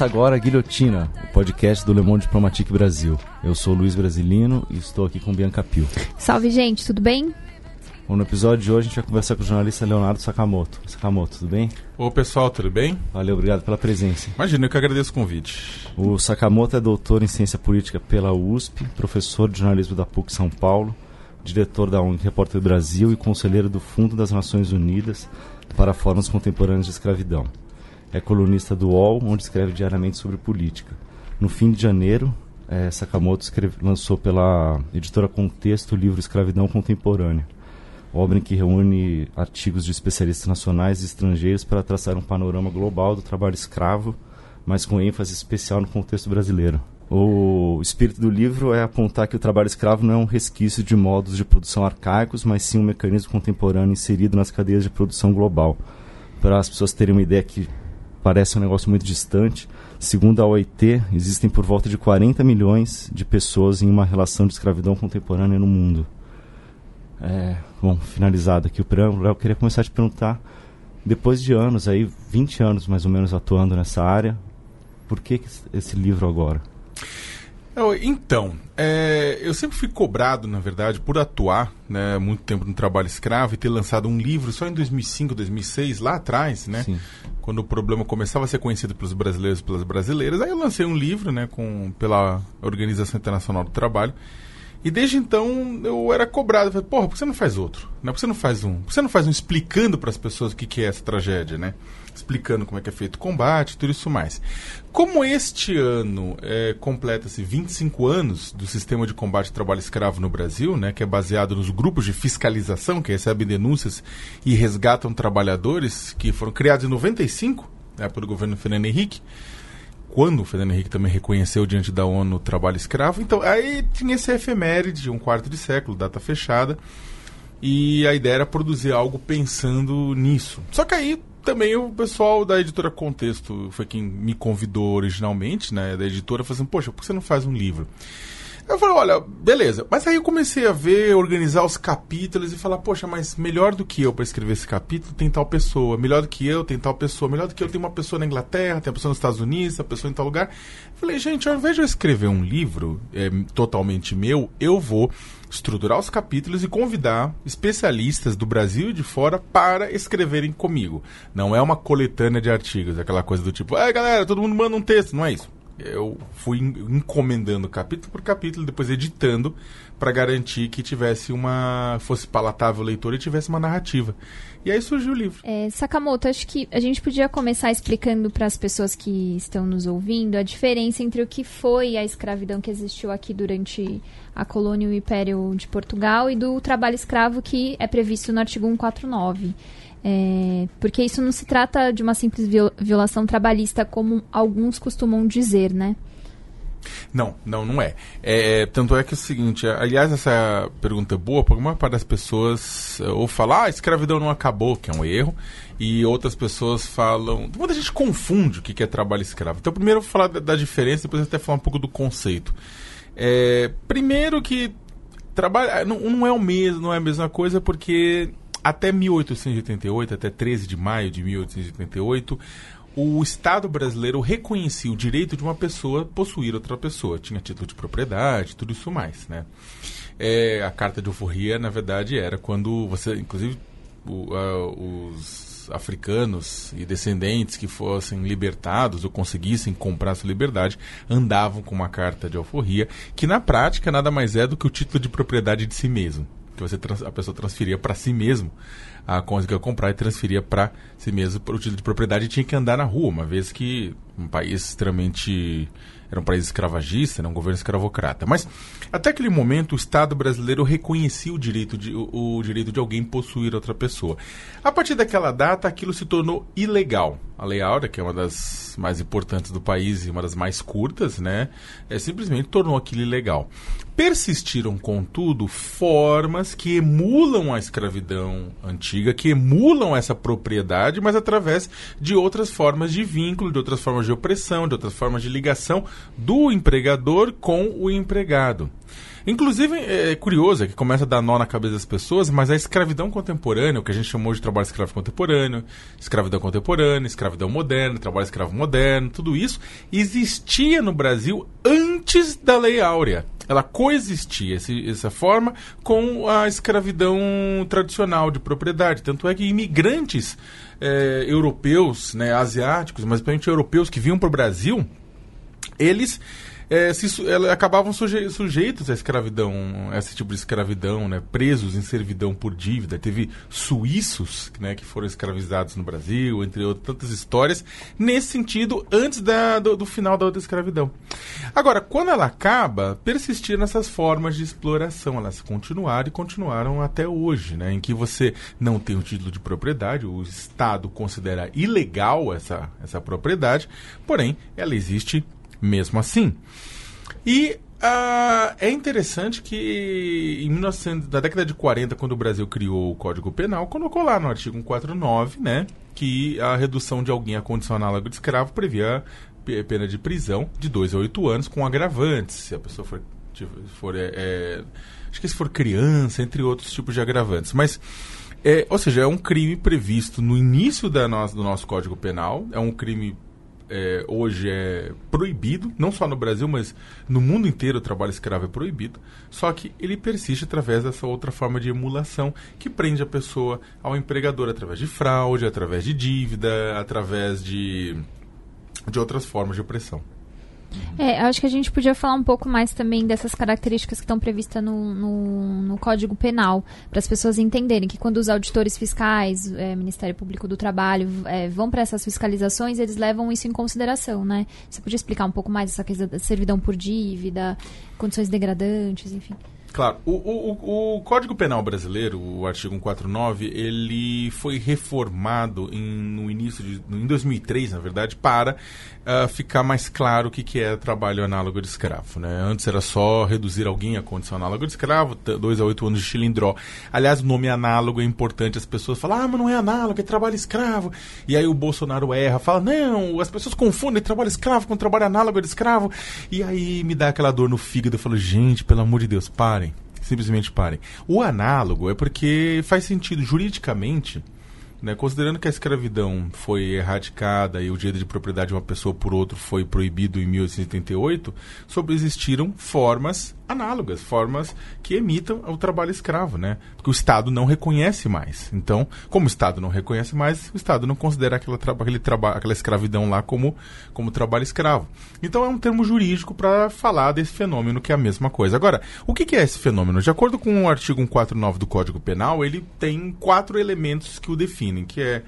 Começa agora a Guilhotina, o podcast do Le Monde Diplomatique Brasil. Eu sou Luiz Brasilino e estou aqui com Bianca Pio. Salve, gente, tudo bem? Bom, no episódio de hoje a gente vai conversar com o jornalista Leonardo Sakamoto. Sakamoto, tudo bem? Ô pessoal, tudo bem? Valeu, obrigado pela presença. Imagina, eu que agradeço o convite. O Sakamoto é doutor em ciência política pela USP, professor de jornalismo da PUC São Paulo, diretor da ONG Repórter Brasil e conselheiro do Fundo das Nações Unidas para Formas Contemporâneas de Escravidão. É colunista do UOL, onde escreve diariamente sobre política. No fim de janeiro, é, Sakamoto escreve, lançou pela editora Contexto o livro Escravidão Contemporânea, obra em que reúne artigos de especialistas nacionais e estrangeiros para traçar um panorama global do trabalho escravo, mas com ênfase especial no contexto brasileiro. O espírito do livro é apontar que o trabalho escravo não é um resquício de modos de produção arcaicos, mas sim um mecanismo contemporâneo inserido nas cadeias de produção global. Para as pessoas terem uma ideia que parece um negócio muito distante, segundo a OIT, existem por volta de 40 milhões de pessoas em uma relação de escravidão contemporânea no mundo. É, bom, finalizado aqui o preâmbulo, eu queria começar a te perguntar, depois de anos, aí 20 anos mais ou menos atuando nessa área, por que esse livro agora? Então, é, eu sempre fui cobrado, na verdade, por atuar né, muito tempo no trabalho escravo e ter lançado um livro só em 2005, 2006, lá atrás, né? Sim. Quando o problema começava a ser conhecido pelos brasileiros e pelas brasileiras. Aí eu lancei um livro né, com, pela Organização Internacional do Trabalho. E desde então eu era cobrado. Eu falei, porra, por que você não faz outro? Né? Por que você não faz um? Por que você não faz um explicando para as pessoas o que, que é essa tragédia, né? Explicando como é que é feito o combate, tudo isso mais. Como este ano é, completa-se 25 anos do sistema de combate ao trabalho escravo no Brasil, né, que é baseado nos grupos de fiscalização que recebem denúncias e resgatam trabalhadores que foram criados em 95 né, pelo governo Fernando Henrique, quando o Fernando Henrique também reconheceu diante da ONU o trabalho escravo. Então, aí tinha esse efeméride de um quarto de século, data fechada, e a ideia era produzir algo pensando nisso. Só que aí também o pessoal da editora Contexto foi quem me convidou originalmente, né? Da editora, falou assim, poxa, por que você não faz um livro? Eu falei, olha, beleza. Mas aí eu comecei a ver, organizar os capítulos e falar, poxa, mas melhor do que eu para escrever esse capítulo tem tal pessoa. Melhor do que eu tem tal pessoa. Melhor do que eu tem uma pessoa na Inglaterra, tem uma pessoa nos Estados Unidos, a pessoa em tal lugar. Eu falei, gente, ao invés de eu escrever um livro é, totalmente meu, eu vou estruturar os capítulos e convidar especialistas do Brasil e de fora para escreverem comigo. Não é uma coletânea de artigos, aquela coisa do tipo, ah, galera, todo mundo manda um texto. Não é isso eu fui encomendando capítulo por capítulo, depois editando para garantir que tivesse uma fosse palatável o leitor e tivesse uma narrativa. E aí surgiu o livro. É, Sakamoto, acho que a gente podia começar explicando para as pessoas que estão nos ouvindo a diferença entre o que foi a escravidão que existiu aqui durante a colônia e o império de Portugal e do trabalho escravo que é previsto no artigo 149. É, porque isso não se trata de uma simples violação trabalhista, como alguns costumam dizer, né? Não, não, não é. é. Tanto é que é o seguinte, aliás, essa pergunta é boa, porque a maior parte das pessoas eh, ou fala, ah, a escravidão não acabou, que é um erro, e outras pessoas falam. Muita gente confunde o que é trabalho escravo. Então, primeiro eu vou falar da, da diferença, depois até falar um pouco do conceito. É, primeiro que trabalho não, não é o mesmo, não é a mesma coisa, porque até 1888, até 13 de maio de 1888, o Estado brasileiro reconhecia o direito de uma pessoa possuir outra pessoa. Tinha título de propriedade, tudo isso mais, né? É, a carta de alforria, na verdade, era quando você, inclusive, o, uh, os africanos e descendentes que fossem libertados ou conseguissem comprar sua liberdade andavam com uma carta de alforria, que na prática nada mais é do que o título de propriedade de si mesmo que você a pessoa transferia para si mesmo a coisa que ia comprar e transferia para si mesmo o título de propriedade e tinha que andar na rua, uma vez que um país extremamente era um país escravagista, era um governo escravocrata. Mas até aquele momento o Estado brasileiro reconhecia o direito de, o, o direito de alguém possuir outra pessoa. A partir daquela data, aquilo se tornou ilegal. A Lei Áurea, que é uma das mais importantes do país e uma das mais curtas, né, é, simplesmente tornou aquilo ilegal. Persistiram, contudo, formas que emulam a escravidão antiga, que emulam essa propriedade, mas através de outras formas de vínculo, de outras formas de opressão, de outras formas de ligação do empregador com o empregado. Inclusive, é curioso, é que começa a dar nó na cabeça das pessoas, mas a escravidão contemporânea, o que a gente chamou de trabalho escravo contemporâneo, escravidão contemporânea, escravidão moderna, trabalho escravo moderno, tudo isso existia no Brasil antes da Lei Áurea. Ela coexistia, esse, essa forma, com a escravidão tradicional de propriedade. Tanto é que imigrantes é, europeus, né, asiáticos, mas principalmente europeus que vinham para o Brasil, eles é, se, ela, acabavam suje, sujeitos à escravidão, a esse tipo de escravidão, né, presos em servidão por dívida. Teve suíços né, que foram escravizados no Brasil, entre outras tantas histórias, nesse sentido, antes da, do, do final da outra escravidão. Agora, quando ela acaba, persistiram essas formas de exploração. Elas continuaram e continuaram até hoje, né, em que você não tem o título de propriedade, o Estado considera ilegal essa, essa propriedade, porém, ela existe mesmo assim. E uh, é interessante que em 1900, na década de 40, quando o Brasil criou o Código Penal, colocou lá no artigo 149, né, que a redução de alguém à condição análoga de escravo previa pena de prisão de 2 a 8 anos com agravantes, se a pessoa for, for é, é, acho que se for criança, entre outros tipos de agravantes. Mas é, ou seja, é um crime previsto no início da no, do nosso Código Penal, é um crime é, hoje é proibido, não só no Brasil, mas no mundo inteiro o trabalho escravo é proibido, só que ele persiste através dessa outra forma de emulação que prende a pessoa ao empregador através de fraude, através de dívida, através de, de outras formas de opressão. É, acho que a gente podia falar um pouco mais também dessas características que estão previstas no, no, no Código Penal, para as pessoas entenderem que quando os auditores fiscais, é, Ministério Público do Trabalho, é, vão para essas fiscalizações, eles levam isso em consideração, né? Você podia explicar um pouco mais essa questão da servidão por dívida, condições degradantes, enfim. Claro, o, o, o, Código Penal brasileiro, o artigo 149, ele foi reformado em, no início de, em 2003, na verdade, para uh, ficar mais claro o que, que é trabalho análogo de escravo. Né? Antes era só reduzir alguém à condição análoga de escravo, 2 a 8 anos de chilindró. Aliás, o nome análogo é importante, as pessoas falam, ah, mas não é análogo, é trabalho escravo. E aí o Bolsonaro erra, fala, não, as pessoas confundem trabalho escravo com trabalho análogo de escravo. E aí me dá aquela dor no fígado, eu falo, gente, pelo amor de Deus, parem. Simplesmente parem. O análogo é porque faz sentido juridicamente né? Considerando que a escravidão foi erradicada e o direito de propriedade de uma pessoa por outro foi proibido em 1888, sobreexistiram formas análogas, formas que imitam o trabalho escravo, né? Porque o Estado não reconhece mais. Então, como o Estado não reconhece mais, o Estado não considera aquela, aquele aquela escravidão lá como, como trabalho escravo. Então, é um termo jurídico para falar desse fenômeno que é a mesma coisa. Agora, o que, que é esse fenômeno? De acordo com o artigo 149 do Código Penal, ele tem quatro elementos que o definem, que é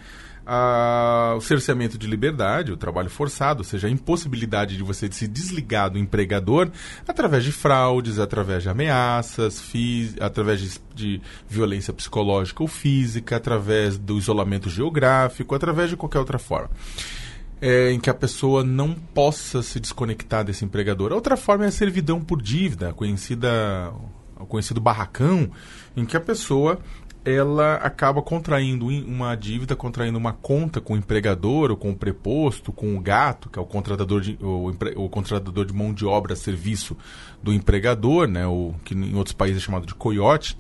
o cerceamento de liberdade, o trabalho forçado, ou seja, a impossibilidade de você se desligar do empregador através de fraudes, através de ameaças, através de, de, violência psicológica ou física, através do isolamento geográfico, através de qualquer outra forma. É, em que a pessoa não possa se desconectar desse empregador. A outra forma é a servidão por dívida, conhecida, o conhecido barracão, em que a pessoa ela acaba contraindo uma dívida, contraindo uma conta com o empregador, ou com o preposto, com o gato, que é o contratador de, o, o contratador de mão de obra, serviço do empregador, né, o, que em outros países é chamado de coiote.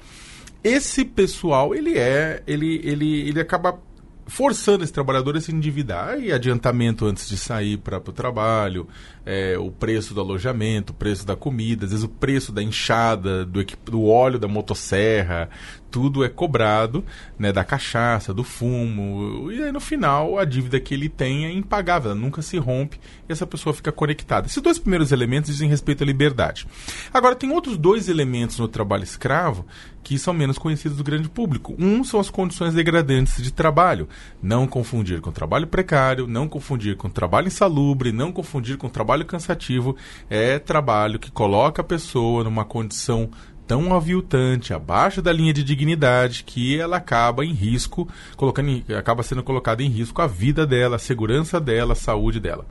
Esse pessoal, ele é, ele, ele, ele acaba forçando esse trabalhador a se endividar e adiantamento antes de sair para o trabalho, é, o preço do alojamento, o preço da comida, às vezes o preço da enxada, do, do óleo da motosserra, tudo é cobrado, né, da cachaça, do fumo, e aí no final a dívida que ele tem é impagável, nunca se rompe e essa pessoa fica conectada. Esses dois primeiros elementos dizem respeito à liberdade. Agora, tem outros dois elementos no trabalho escravo que são menos conhecidos do grande público. Um são as condições degradantes de trabalho. Não confundir com trabalho precário, não confundir com trabalho insalubre, não confundir com trabalho cansativo. É trabalho que coloca a pessoa numa condição tão aviltante, abaixo da linha de dignidade, que ela acaba em risco, colocando em, acaba sendo colocada em risco a vida dela, a segurança dela, a saúde dela.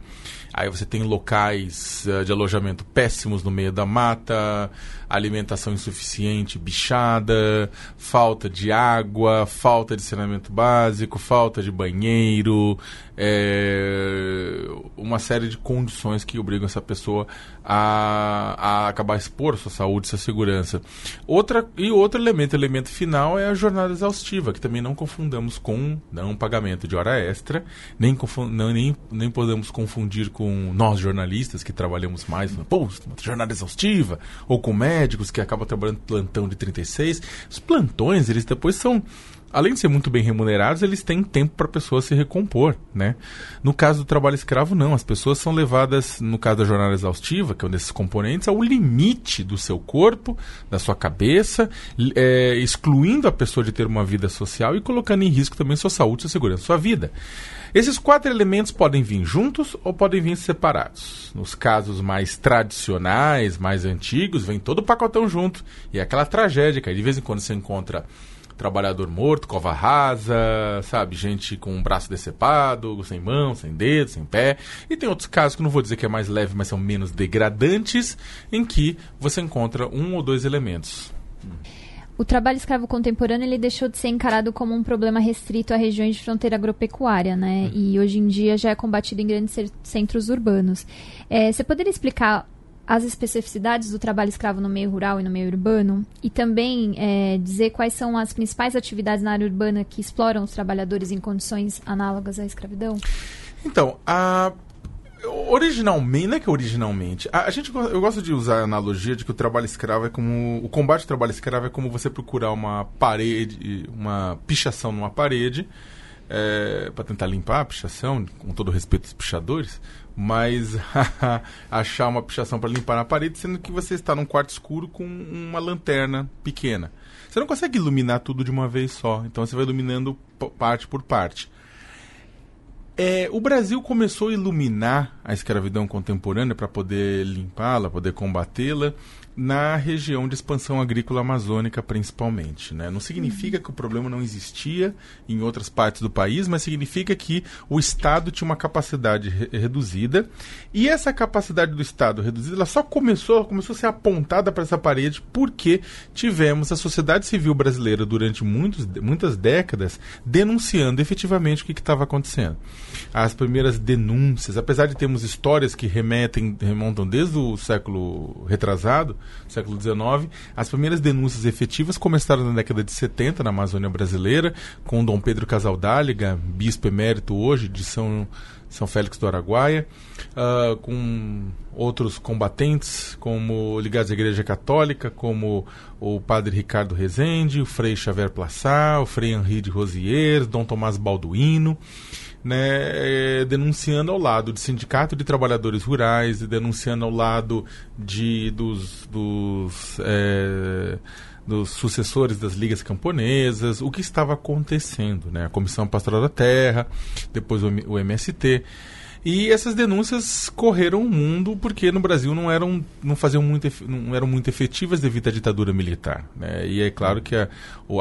Aí você tem locais uh, de alojamento péssimos no meio da mata, alimentação insuficiente, bichada, falta de água, falta de saneamento básico, falta de banheiro, é, uma série de condições que obrigam essa pessoa a, a acabar expor sua saúde, sua segurança. Outra, e outro elemento, elemento final, é a jornada exaustiva, que também não confundamos com não pagamento de hora extra, nem, não, nem, nem podemos confundir com nós jornalistas que trabalhamos mais, pô, jornada exaustiva, ou com médicos que acabam trabalhando plantão de 36. Os plantões, eles depois são além de ser muito bem remunerados, eles têm tempo para a pessoa se recompor, né? No caso do trabalho escravo, não. As pessoas são levadas, no caso da jornada exaustiva, que é um desses componentes, ao limite do seu corpo, da sua cabeça, é, excluindo a pessoa de ter uma vida social e colocando em risco também sua saúde, sua segurança, sua vida. Esses quatro elementos podem vir juntos ou podem vir separados. Nos casos mais tradicionais, mais antigos, vem todo o pacotão junto. E é aquela tragédia que aí de vez em quando você encontra trabalhador morto, cova rasa, sabe? Gente com um braço decepado, sem mão, sem dedo, sem pé. E tem outros casos que não vou dizer que é mais leve, mas são menos degradantes, em que você encontra um ou dois elementos. O trabalho escravo contemporâneo ele deixou de ser encarado como um problema restrito a regiões de fronteira agropecuária, né? Uhum. E hoje em dia já é combatido em grandes centros urbanos. É, você poderia explicar as especificidades do trabalho escravo no meio rural e no meio urbano e também é, dizer quais são as principais atividades na área urbana que exploram os trabalhadores em condições análogas à escravidão? Então, a originalmente, não é que originalmente, a, a, gente eu gosto de usar a analogia de que o trabalho escravo é como o combate ao trabalho escravo é como você procurar uma parede, uma pichação numa parede é, para tentar limpar a pichação, com todo respeito aos pichadores, mas achar uma pichação para limpar na parede, sendo que você está num quarto escuro com uma lanterna pequena. Você não consegue iluminar tudo de uma vez só, então você vai iluminando parte por parte. É, o Brasil começou a iluminar a escravidão contemporânea para poder limpá-la, poder combatê-la, na região de expansão agrícola amazônica, principalmente. Né? Não significa que o problema não existia em outras partes do país, mas significa que o Estado tinha uma capacidade re reduzida e essa capacidade do Estado reduzida ela só começou, começou a ser apontada para essa parede porque tivemos a sociedade civil brasileira durante muitos, muitas décadas denunciando efetivamente o que estava acontecendo. As primeiras denúncias, apesar de termos histórias que remetem, remontam desde o século retrasado, século XIX. As primeiras denúncias efetivas começaram na década de 70 na Amazônia brasileira, com Dom Pedro Casaldáliga, bispo emérito hoje de São, São Félix do Araguaia, uh, com outros combatentes, como ligados à Igreja Católica, como o padre Ricardo Rezende, o frei Xavier Plaçá, o frei Henri de Rosiers, Dom Tomás Balduino né, é, denunciando ao lado de sindicato de trabalhadores rurais, denunciando ao lado de, dos, dos, é, dos sucessores das ligas camponesas, o que estava acontecendo. Né? A Comissão Pastoral da Terra, depois o, o MST. E essas denúncias correram o mundo porque no Brasil não eram, não faziam muito, não eram muito efetivas devido à ditadura militar. Né? E é claro que a,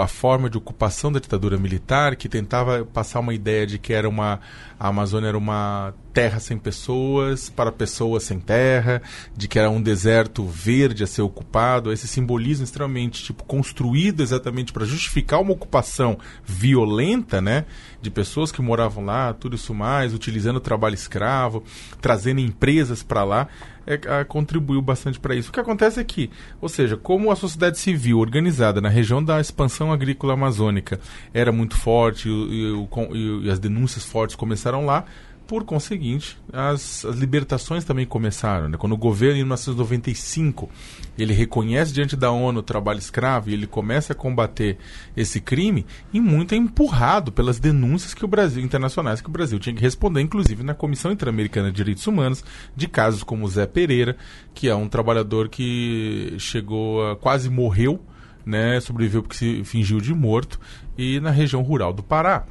a forma de ocupação da ditadura militar, que tentava passar uma ideia de que era uma, a Amazônia era uma terra sem pessoas para pessoas sem terra, de que era um deserto verde a ser ocupado, esse simbolismo extremamente tipo construído exatamente para justificar uma ocupação violenta, né, de pessoas que moravam lá, tudo isso mais, utilizando o trabalho escravo, trazendo empresas para lá, é, contribuiu bastante para isso. O que acontece é que, ou seja, como a sociedade civil organizada na região da expansão agrícola amazônica era muito forte e, e, e as denúncias fortes começaram lá, por conseguinte, as, as libertações também começaram. Né? Quando o governo, em 1995, ele reconhece diante da ONU o trabalho escravo e ele começa a combater esse crime, e muito é empurrado pelas denúncias que o Brasil, internacionais que o Brasil tinha que responder, inclusive na Comissão Interamericana de Direitos Humanos, de casos como Zé Pereira, que é um trabalhador que chegou a, quase morreu, né, sobreviveu porque se fingiu de morto, e na região rural do Pará.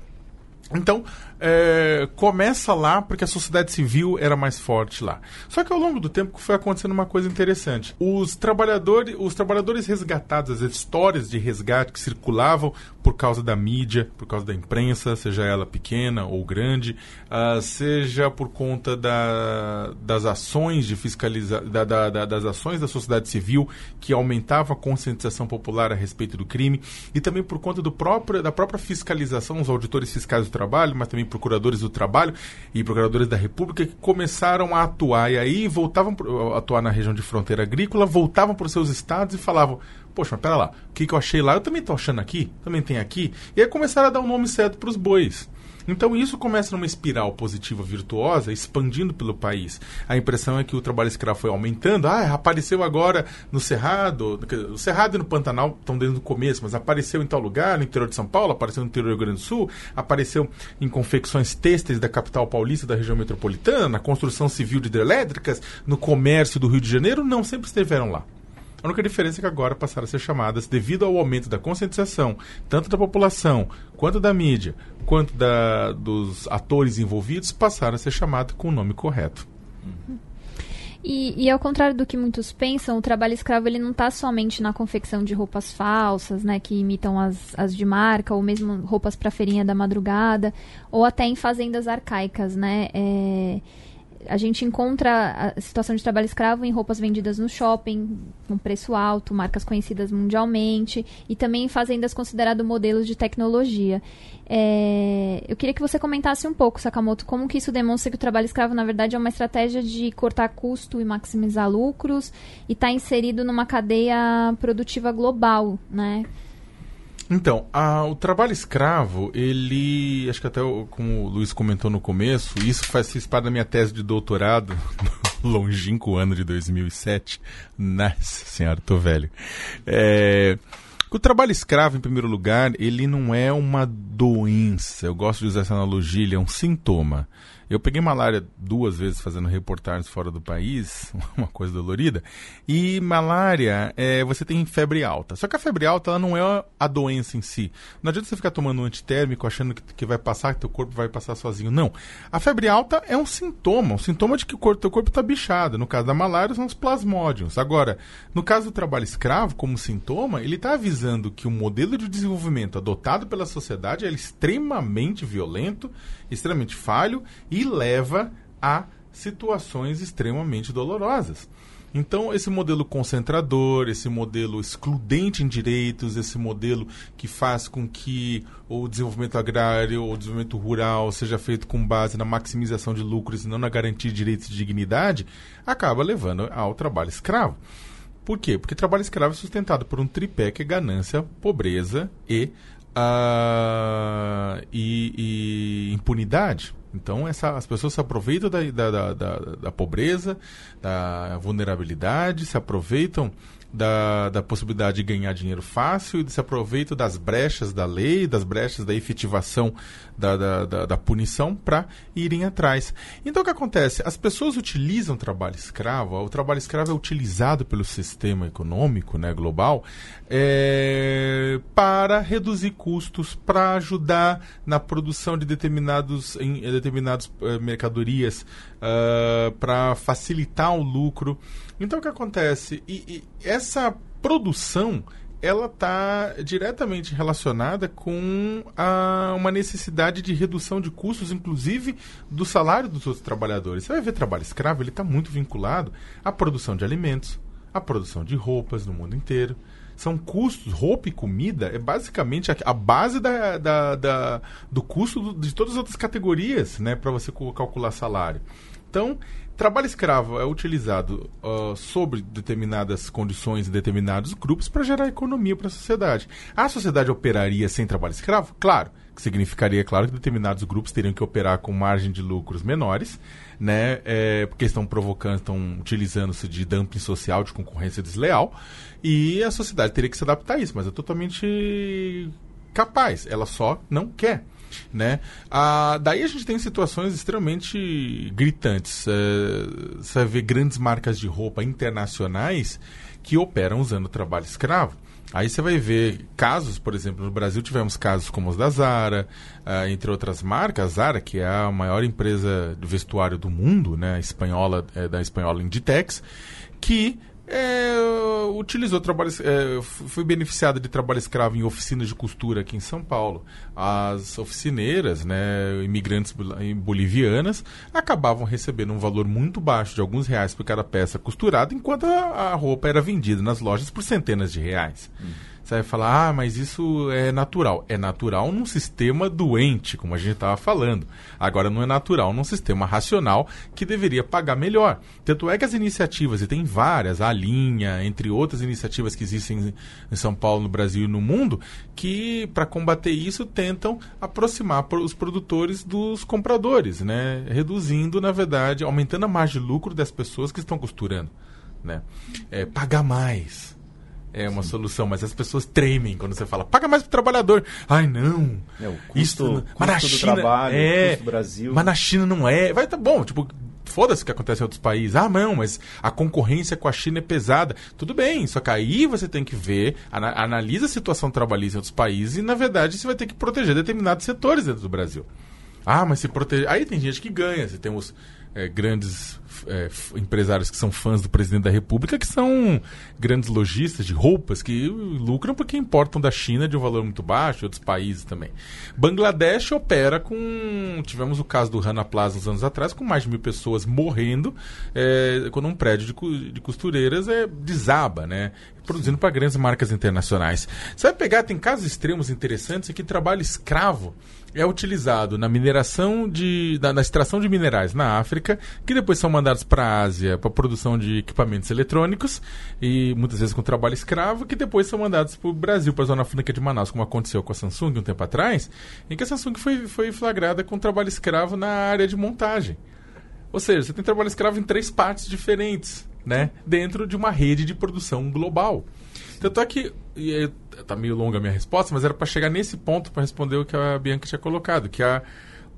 Então, é, começa lá porque a sociedade civil era mais forte lá. Só que ao longo do tempo foi acontecendo uma coisa interessante. Os trabalhadores, os trabalhadores resgatados, as histórias de resgate que circulavam por causa da mídia, por causa da imprensa, seja ela pequena ou grande, uh, seja por conta da, das ações de fiscalização, da, da, da, das ações da sociedade civil que aumentavam a conscientização popular a respeito do crime, e também por conta do próprio, da própria fiscalização, os auditores fiscais do trabalho, mas também procuradores do trabalho e procuradores da República que começaram a atuar. E aí voltavam a atuar na região de fronteira agrícola, voltavam para os seus estados e falavam: Poxa, mas pera lá, o que, que eu achei lá, eu também estou achando aqui, também tem aqui. E aí começaram a dar o um nome certo para os bois. Então isso começa numa espiral positiva virtuosa, expandindo pelo país. A impressão é que o trabalho escravo foi aumentando. Ah, apareceu agora no Cerrado, no Cerrado e no Pantanal estão dentro do começo, mas apareceu em tal lugar, no interior de São Paulo, apareceu no interior do Rio Grande do Sul, apareceu em confecções têxteis da capital paulista, da região metropolitana, na construção civil de hidrelétricas, no comércio do Rio de Janeiro, não sempre estiveram lá. A única diferença é que agora passaram a ser chamadas, devido ao aumento da conscientização, tanto da população, quanto da mídia, quanto da, dos atores envolvidos, passaram a ser chamadas com o nome correto. E, e, ao contrário do que muitos pensam, o trabalho escravo ele não está somente na confecção de roupas falsas, né, que imitam as, as de marca, ou mesmo roupas para feirinha da madrugada, ou até em fazendas arcaicas, né. É a gente encontra a situação de trabalho escravo em roupas vendidas no shopping, com preço alto, marcas conhecidas mundialmente, e também em fazendas consideradas modelos de tecnologia. É, eu queria que você comentasse um pouco, Sakamoto, como que isso demonstra que o trabalho escravo, na verdade, é uma estratégia de cortar custo e maximizar lucros, e está inserido numa cadeia produtiva global, né? Então, a, o trabalho escravo, ele. Acho que até como o Luiz comentou no começo, isso faz parte da minha tese de doutorado, no longínquo ano de 2007. Nossa senhora, tô velho. É. O trabalho escravo, em primeiro lugar, ele não é uma doença. Eu gosto de usar essa analogia, ele é um sintoma. Eu peguei malária duas vezes fazendo reportagens fora do país, uma coisa dolorida. E malária, é, você tem febre alta. Só que a febre alta ela não é a doença em si. Não adianta você ficar tomando um antitérmico achando que, que vai passar, que teu corpo vai passar sozinho. Não. A febre alta é um sintoma, um sintoma de que o corpo, teu corpo está bichado. No caso da malária, são os plasmódios. Agora, no caso do trabalho escravo, como sintoma, ele está avisando que o modelo de desenvolvimento adotado pela sociedade é extremamente violento, extremamente falho e leva a situações extremamente dolorosas. Então, esse modelo concentrador, esse modelo excludente em direitos, esse modelo que faz com que o desenvolvimento agrário ou o desenvolvimento rural seja feito com base na maximização de lucros e não na garantia de direitos e dignidade, acaba levando ao trabalho escravo. Por quê? Porque trabalho escravo é sustentado por um tripé que é ganância, pobreza e, uh, e, e impunidade. Então essa, as pessoas se aproveitam da, da, da, da, pobreza, da vulnerabilidade, se aproveitam da, da possibilidade de ganhar dinheiro fácil e se aproveitam das brechas da lei, das brechas da efetivação da, da, da, da punição para irem atrás. Então o que acontece? As pessoas utilizam o trabalho escravo, o trabalho escravo é utilizado pelo sistema econômico né, global é, para reduzir custos, para ajudar na produção de determinados, em, determinadas uh, mercadorias, uh, para facilitar o lucro. Então o que acontece? E, e essa produção ela está diretamente relacionada com a, uma necessidade de redução de custos, inclusive do salário dos outros trabalhadores. Você vai ver trabalho escravo, ele está muito vinculado à produção de alimentos, à produção de roupas no mundo inteiro. São custos, roupa e comida é basicamente a, a base da, da, da, do custo do, de todas as outras categorias né, para você calcular salário. Então, trabalho escravo é utilizado uh, sobre determinadas condições em determinados grupos para gerar economia para a sociedade. A sociedade operaria sem trabalho escravo? Claro, que significaria, claro, que determinados grupos teriam que operar com margem de lucros menores, né, é, porque estão provocando, estão utilizando-se de dumping social, de concorrência desleal, e a sociedade teria que se adaptar a isso, mas é totalmente capaz, ela só não quer. Né? Ah, daí a gente tem situações extremamente gritantes. É, você ver grandes marcas de roupa internacionais que operam usando trabalho escravo. Aí você vai ver casos, por exemplo, no Brasil tivemos casos como os da Zara, uh, entre outras marcas. A Zara, que é a maior empresa de vestuário do mundo, né, espanhola, é, da espanhola Inditex, que é, utilizou trabalho, é, foi beneficiada de trabalho escravo em oficinas de costura aqui em São Paulo. As oficineiras, né, imigrantes bolivianas, acabavam recebendo um valor muito baixo de alguns reais por cada peça costurada, enquanto a, a roupa era vendida nas lojas por centenas de reais. Hum. Você vai falar, ah, mas isso é natural. É natural num sistema doente, como a gente estava falando. Agora não é natural num sistema racional que deveria pagar melhor. Tanto é que as iniciativas, e tem várias, a linha, entre outras iniciativas que existem em São Paulo, no Brasil e no mundo, que para combater isso tentam aproximar os produtores dos compradores, né? Reduzindo, na verdade, aumentando a margem de lucro das pessoas que estão costurando. Né? É, pagar mais é uma Sim. solução, mas as pessoas tremem quando você fala, paga mais pro trabalhador. Ai, não. É, o custo, Isso, custo mas na China, trabalho, é, custo do Brasil. Mas na China não é. Vai tá bom, tipo, foda-se o que acontece em outros países. Ah, não, mas a concorrência com a China é pesada. Tudo bem, só que aí você tem que ver, ana, analisa a situação trabalhista em outros países e, na verdade, você vai ter que proteger determinados setores dentro do Brasil. Ah, mas se proteger. Aí tem gente que ganha. Você tem os é, grandes é, empresários que são fãs do presidente da República, que são grandes lojistas de roupas que lucram porque importam da China de um valor muito baixo, outros países também. Bangladesh opera com. Tivemos o caso do Rana Plaza uns anos atrás, com mais de mil pessoas morrendo é, quando um prédio de, de costureiras é, desaba, né? Produzindo para grandes marcas internacionais. Você vai pegar, tem casos extremos interessantes aqui, trabalho escravo é utilizado na mineração de. Na, na, extração de minerais na África, que depois são mandados para a Ásia para produção de equipamentos eletrônicos, e muitas vezes com trabalho escravo, que depois são mandados para o Brasil, para a Zona Franca de Manaus, como aconteceu com a Samsung um tempo atrás, em que a Samsung foi, foi flagrada com trabalho escravo na área de montagem. Ou seja, você tem trabalho escravo em três partes diferentes, né? Dentro de uma rede de produção global. Tanto é que. E tá meio longa a minha resposta, mas era para chegar nesse ponto para responder o que a Bianca tinha colocado, que a.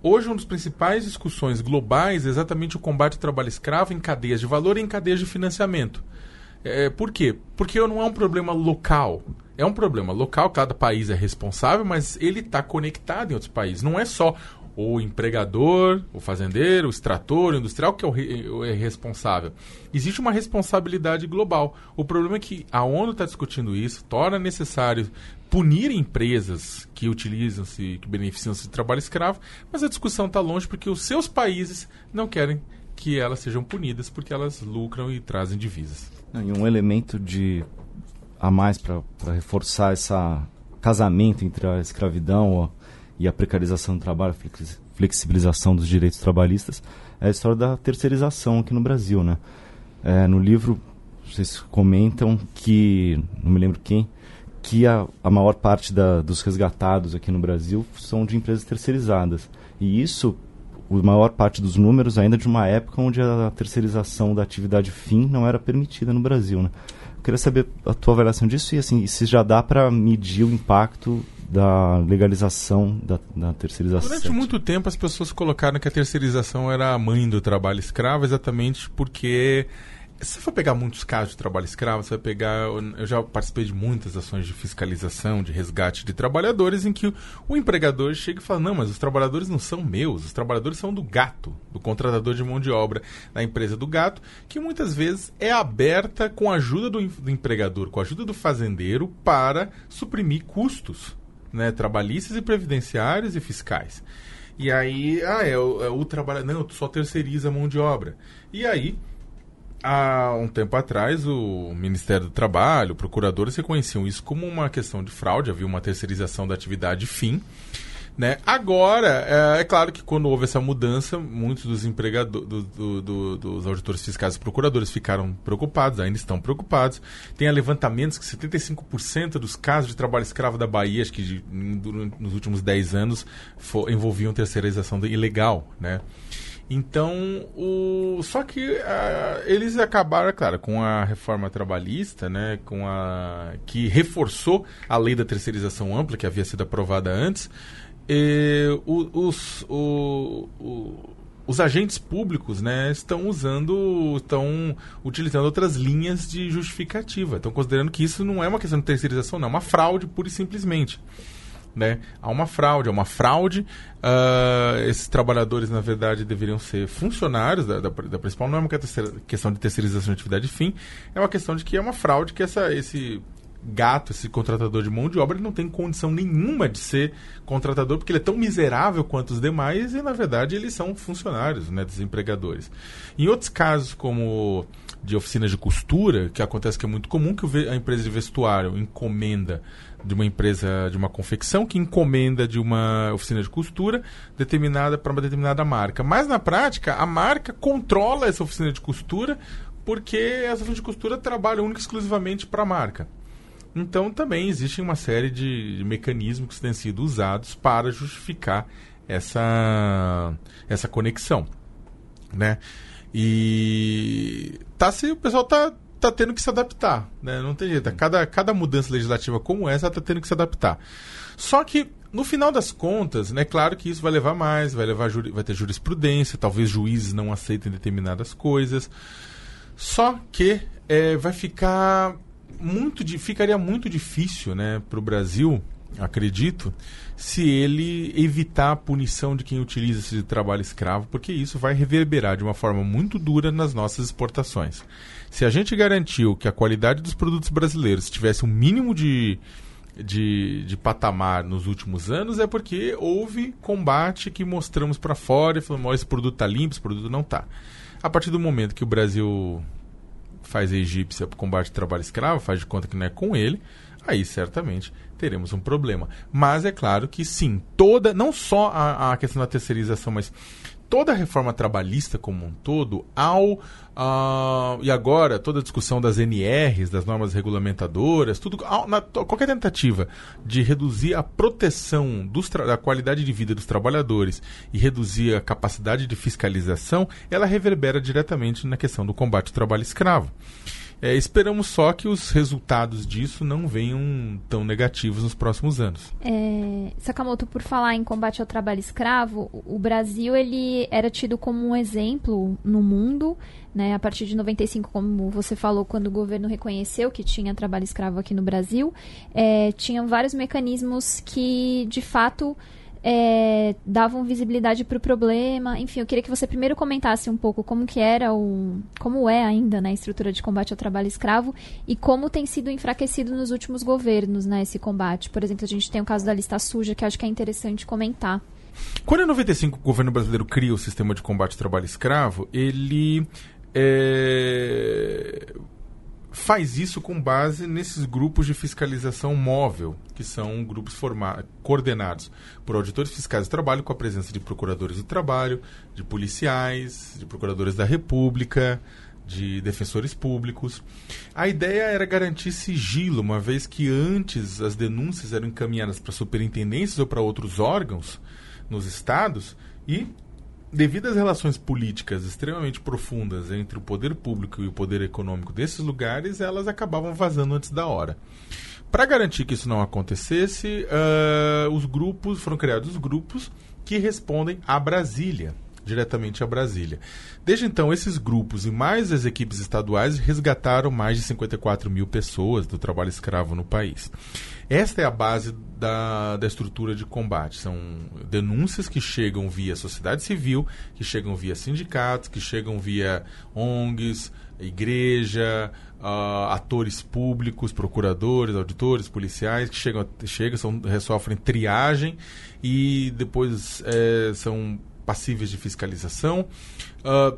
Hoje, uma das principais discussões globais é exatamente o combate ao trabalho escravo em cadeias de valor e em cadeias de financiamento. É, por quê? Porque não é um problema local. É um problema local, cada país é responsável, mas ele está conectado em outros países. Não é só o empregador, o fazendeiro, o extrator, o industrial que é o, é responsável. Existe uma responsabilidade global. O problema é que a ONU está discutindo isso, torna necessário punir empresas que utilizam-se, que beneficiam-se de trabalho escravo, mas a discussão está longe porque os seus países não querem que elas sejam punidas porque elas lucram e trazem divisas. E um elemento de a mais para reforçar esse casamento entre a escravidão e a precarização do trabalho, flexibilização dos direitos trabalhistas, é a história da terceirização aqui no Brasil, né? É, no livro, vocês comentam que, não me lembro quem, que a, a maior parte da, dos resgatados aqui no Brasil são de empresas terceirizadas. E isso, a maior parte dos números ainda de uma época onde a terceirização da atividade fim não era permitida no Brasil, né? Eu queria saber a tua avaliação disso e assim, se já dá para medir o impacto da legalização da, da terceirização. Durante muito tempo as pessoas colocaram que a terceirização era a mãe do trabalho escravo, exatamente porque se você for pegar muitos casos de trabalho escravo, você vai pegar. Eu já participei de muitas ações de fiscalização, de resgate de trabalhadores, em que o, o, empregador chega e fala: Não, mas os trabalhadores não são meus, os trabalhadores são do gato, do contratador de mão de obra da empresa do gato, que muitas vezes é aberta com a ajuda do, do empregador, com a ajuda do fazendeiro, para suprimir custos né, trabalhistas e previdenciários e fiscais. E aí, ah, é o, é o trabalho. Não, só terceiriza a mão de obra. E aí, há um tempo atrás, o Ministério do Trabalho, procuradores reconheciam isso como uma questão de fraude, havia uma terceirização da atividade fim. Né? Agora, é, é, claro que quando houve essa mudança, muitos dos empregadores, do, do, do, dos auditores fiscais e procuradores ficaram preocupados, ainda estão preocupados. Tem levantamentos que 75% dos casos de trabalho escravo da Bahia, acho que de, nos últimos 10 anos, for, envolviam terceirização ilegal, né? Então, o... só que uh, eles acabaram, claro, com a reforma trabalhista, né, com a que reforçou a lei da terceirização ampla que havia sido aprovada antes, os, o, o, os agentes públicos né, estão usando, estão utilizando outras linhas de justificativa. Estão considerando que isso não é uma questão de terceirização, não, é uma fraude pura e simplesmente. Né? Há uma fraude, há uma fraude. Uh, esses trabalhadores, na verdade, deveriam ser funcionários da, da, da principal. Não é uma questão de terceirização de atividade fim, é uma questão de que é uma fraude que essa, esse gato, esse contratador de mão de obra, ele não tem condição nenhuma de ser contratador, porque ele é tão miserável quanto os demais e, na verdade, eles são funcionários, né, desempregadores. Em outros casos, como de oficinas de costura, que acontece que é muito comum, que a empresa de vestuário encomenda de uma empresa de uma confecção que encomenda de uma oficina de costura determinada para uma determinada marca. Mas na prática, a marca controla essa oficina de costura porque essa oficina de costura trabalha única e exclusivamente para a marca. Então também existe uma série de, mecanismos que têm sido usados para justificar essa, essa conexão, né? E tá se o pessoal tá tá tendo que se adaptar, né? Não tem jeito. Cada, cada mudança legislativa como essa tá tendo que se adaptar. Só que no final das contas, né, claro que isso vai levar mais, vai levar vai ter jurisprudência, talvez juízes não aceitem determinadas coisas. Só que é, vai ficar muito ficaria muito difícil, né, para o Brasil, acredito, se ele evitar a punição de quem utiliza esse trabalho escravo, porque isso vai reverberar de uma forma muito dura nas nossas exportações. Se a gente garantiu que a qualidade dos produtos brasileiros tivesse um mínimo de, de, de patamar nos últimos anos, é porque houve combate que mostramos para fora e falamos: esse produto está limpo, esse produto não está. A partir do momento que o Brasil faz a egípcia para combate ao trabalho escravo, faz de conta que não é com ele, aí certamente teremos um problema. Mas é claro que sim, toda, não só a, a questão da terceirização, mas toda a reforma trabalhista como um todo, ao uh, e agora toda a discussão das NRs, das normas regulamentadoras, tudo, ao, na, qualquer tentativa de reduzir a proteção da qualidade de vida dos trabalhadores e reduzir a capacidade de fiscalização, ela reverbera diretamente na questão do combate ao trabalho escravo. É, esperamos só que os resultados disso não venham tão negativos nos próximos anos. É, Sakamoto, por falar em combate ao trabalho escravo, o Brasil ele era tido como um exemplo no mundo, né, a partir de 95, como você falou, quando o governo reconheceu que tinha trabalho escravo aqui no Brasil, é, tinham vários mecanismos que, de fato, é, davam visibilidade para o problema. Enfim, eu queria que você primeiro comentasse um pouco como que era o, como é ainda né, a estrutura de combate ao trabalho escravo e como tem sido enfraquecido nos últimos governos né, esse combate. Por exemplo, a gente tem o caso da lista suja que acho que é interessante comentar. Quando em 95 o governo brasileiro cria o sistema de combate ao trabalho escravo, ele é, faz isso com base nesses grupos de fiscalização móvel, que são grupos coordenados por auditores fiscais do trabalho, com a presença de procuradores do trabalho, de policiais, de procuradores da República, de defensores públicos. A ideia era garantir sigilo, uma vez que antes as denúncias eram encaminhadas para superintendências ou para outros órgãos nos estados e devido às relações políticas extremamente profundas entre o poder público e o poder econômico desses lugares, elas acabavam vazando antes da hora. Para garantir que isso não acontecesse, uh, os grupos foram criados os grupos que respondem a Brasília, diretamente a Brasília. Desde então, esses grupos e mais as equipes estaduais resgataram mais de 54 mil pessoas do trabalho escravo no país. Esta é a base da, da estrutura de combate. São denúncias que chegam via sociedade civil, que chegam via sindicatos, que chegam via ONGs, igreja, uh, atores públicos, procuradores, auditores, policiais, que chegam, chegam são, sofrem triagem e depois é, são passíveis de fiscalização. Uh,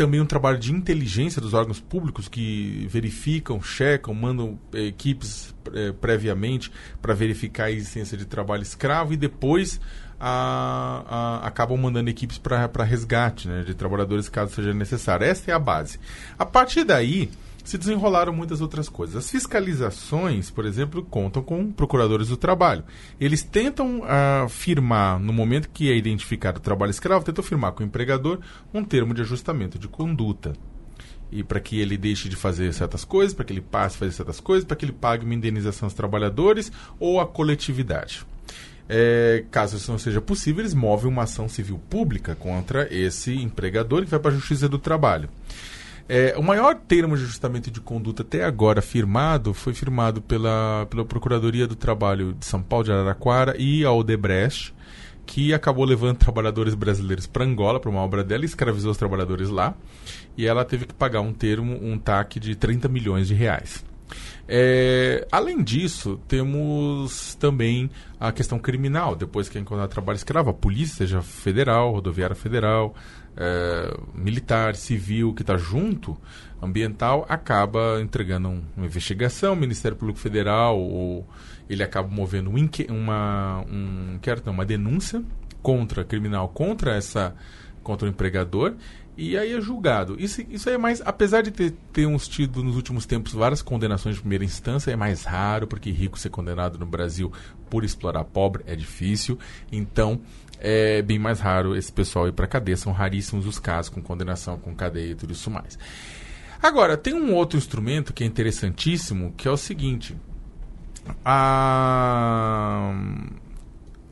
também um trabalho de inteligência dos órgãos públicos que verificam, checam, mandam eh, equipes eh, previamente para verificar a existência de trabalho escravo e depois a, a, acabam mandando equipes para resgate né, de trabalhadores caso seja necessário. Essa é a base. A partir daí se desenrolaram muitas outras coisas. As fiscalizações, por exemplo, contam com procuradores do trabalho. Eles tentam uh, firmar, no momento que é identificado o trabalho escravo, tentam firmar com o empregador um termo de ajustamento de conduta. E para que ele deixe de fazer certas coisas, para que ele passe a fazer certas coisas, para que ele pague uma indenização aos trabalhadores ou à coletividade. É, caso isso não seja possível, eles movem uma ação civil pública contra esse empregador que vai para a Justiça do Trabalho. É, o maior termo de ajustamento de conduta até agora firmado foi firmado pela, pela Procuradoria do Trabalho de São Paulo de Araraquara e a Odebrecht, que acabou levando trabalhadores brasileiros para Angola, para uma obra dela, e escravizou os trabalhadores lá. E ela teve que pagar um termo, um TAC de 30 milhões de reais. É, além disso, temos também a questão criminal. Depois que é encontrado trabalho escravo, a polícia, seja federal, rodoviária federal, é, militar, civil, que está junto, ambiental, acaba entregando um, uma investigação, o Ministério Público Federal, ou ele acaba movendo um, uma, um, uma denúncia contra criminal contra essa contra o empregador e aí é julgado. Isso, isso aí é mais, apesar de ter, ter uns tido nos últimos tempos várias condenações de primeira instância, é mais raro, porque rico ser condenado no Brasil por explorar pobre é difícil. Então, é bem mais raro esse pessoal ir para cadeia. São raríssimos os casos com condenação, com cadeia e tudo isso mais. Agora, tem um outro instrumento que é interessantíssimo, que é o seguinte. A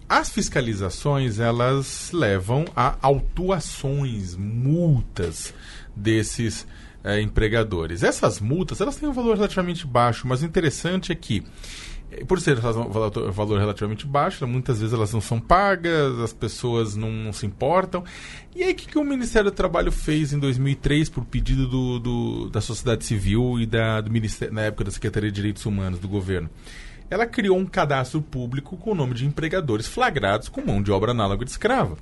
as fiscalizações elas levam a autuações, multas desses é, empregadores. Essas multas elas têm um valor relativamente baixo, mas o interessante é que eh, por ser um valor relativamente baixo, muitas vezes elas não são pagas, as pessoas não, não se importam. E aí, o que, que, o Ministério do Trabalho fez em 2003 por pedido do, do da sociedade civil e da, do Ministério, na época da Secretaria de Direitos Humanos do governo? Ela criou um cadastro público com o nome de empregadores flagrados com mão de obra análoga de escrava.